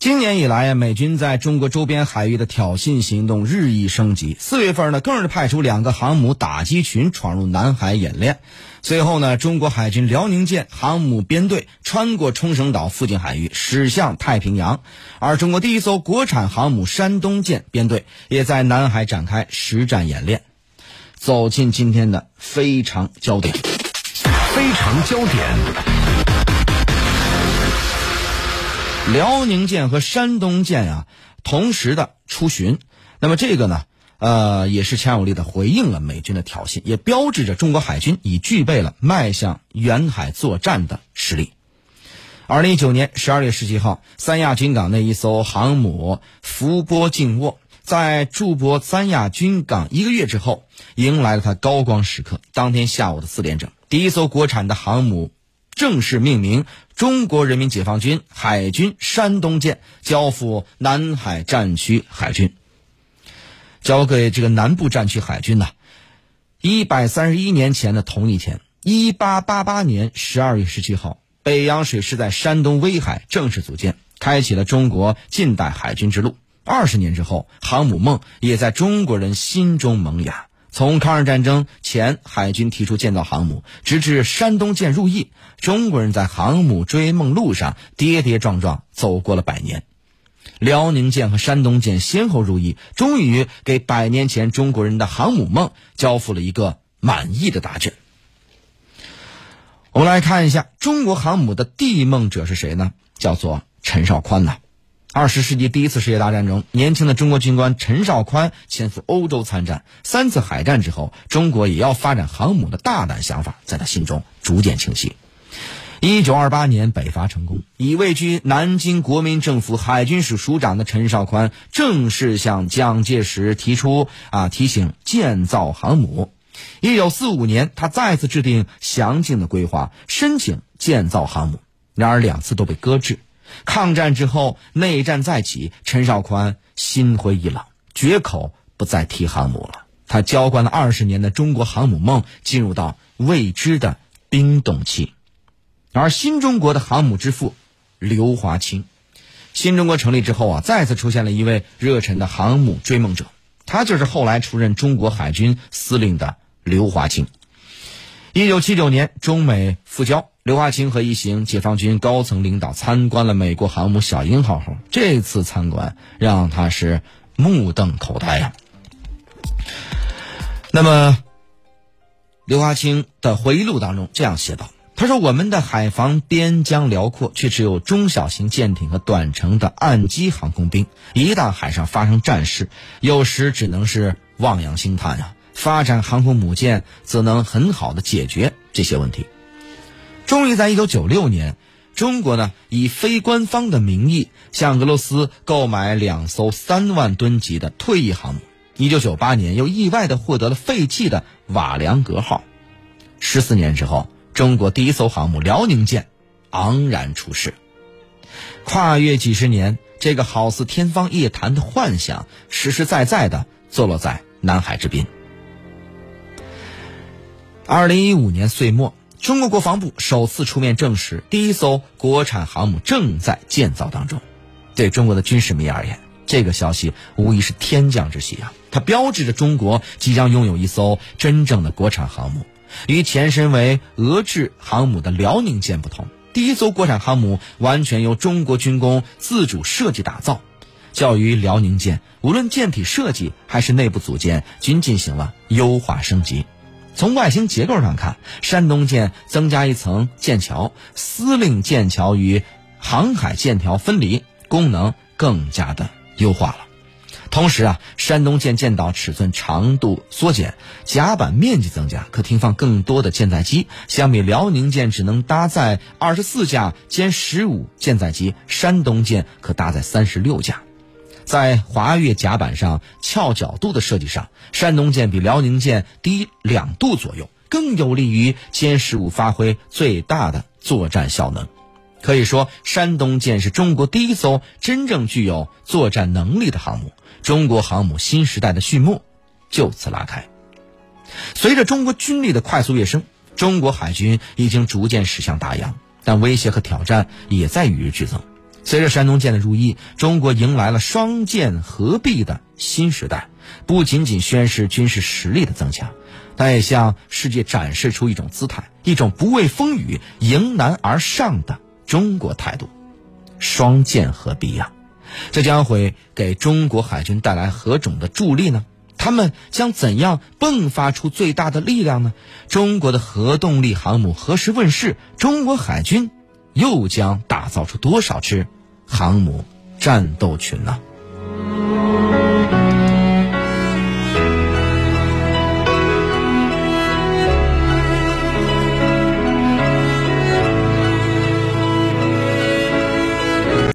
今年以来啊，美军在中国周边海域的挑衅行动日益升级。四月份呢，更是派出两个航母打击群闯入南海演练。随后呢，中国海军辽宁舰航母编队穿过冲绳岛附近海域，驶向太平洋。而中国第一艘国产航母山东舰编队也在南海展开实战演练。走进今天的非常焦点，非常焦点。辽宁舰和山东舰啊，同时的出巡，那么这个呢，呃，也是强有力的回应了美军的挑衅，也标志着中国海军已具备了迈向远海作战的实力。二零一九年十二月十七号，三亚军港那一艘航母福波静卧，在驻泊三亚军港一个月之后，迎来了它高光时刻。当天下午的四点整，第一艘国产的航母。正式命名“中国人民解放军海军山东舰”，交付南海战区海军。交给这个南部战区海军呢？一百三十一年前的同一天，一八八八年十二月十七号，北洋水师在山东威海正式组建，开启了中国近代海军之路。二十年之后，航母梦也在中国人心中萌芽。从抗日战争前，海军提出建造航母，直至山东舰入役，中国人在航母追梦路上跌跌撞撞走过了百年。辽宁舰和山东舰先后入役，终于给百年前中国人的航母梦交付了一个满意的答卷。我们来看一下中国航母的缔梦者是谁呢？叫做陈绍宽呐。二十世纪第一次世界大战中，年轻的中国军官陈绍宽前赴欧洲参战。三次海战之后，中国也要发展航母的大胆想法在他心中逐渐清晰。一九二八年北伐成功，已位居南京国民政府海军署署长的陈绍宽正式向蒋介石提出啊提醒建造航母。一九四五年，他再次制定详尽的规划，申请建造航母，然而两次都被搁置。抗战之后，内战再起，陈绍宽心灰意冷，绝口不再提航母了。他浇灌了二十年的中国航母梦进入到未知的冰冻期。而新中国的航母之父刘华清，新中国成立之后啊，再次出现了一位热忱的航母追梦者，他就是后来出任中国海军司令的刘华清。一九七九年，中美复交。刘华清和一行解放军高层领导参观了美国航母“小鹰号”后，这次参观让他是目瞪口呆呀。那么，刘华清的回忆录当中这样写道：“他说，我们的海防边疆辽阔，却只有中小型舰艇和短程的岸基航空兵。一旦海上发生战事，有时只能是望洋兴叹呀。发展航空母舰，则能很好的解决这些问题。”终于在一九九六年，中国呢以非官方的名义向俄罗斯购买两艘三万吨级的退役航母。一九九八年又意外的获得了废弃的瓦良格号。十四年之后，中国第一艘航母辽宁舰昂然出世。跨越几十年，这个好似天方夜谭的幻想，实实在在的坐落在南海之滨。二零一五年岁末。中国国防部首次出面证实，第一艘国产航母正在建造当中。对中国的军事迷而言，这个消息无疑是天降之喜啊！它标志着中国即将拥有一艘真正的国产航母。与前身为俄制航母的辽宁舰不同，第一艘国产航母完全由中国军工自主设计打造。较于辽宁舰，无论舰体设计还是内部组件，均进行了优化升级。从外形结构上看，山东舰增加一层舰桥，司令舰桥与航海舰桥分离，功能更加的优化了。同时啊，山东舰舰岛尺寸长度缩减，甲板面积增加，可停放更多的舰载机。相比辽宁舰只能搭载二十四架歼十五舰载机，山东舰可搭载三十六架。在滑跃甲板上翘角度的设计上，山东舰比辽宁舰低两度左右，更有利于歼十五发挥最大的作战效能。可以说，山东舰是中国第一艘真正具有作战能力的航母。中国航母新时代的序幕就此拉开。随着中国军力的快速跃升，中国海军已经逐渐驶向大洋，但威胁和挑战也在与日俱增。随着山东舰的入役，中国迎来了双舰合璧的新时代，不仅仅宣示军事实力的增强，它也向世界展示出一种姿态，一种不畏风雨、迎难而上的中国态度。双舰合璧呀，这将会给中国海军带来何种的助力呢？他们将怎样迸发出最大的力量呢？中国的核动力航母何时问世？中国海军又将打造出多少支航母战斗群呢？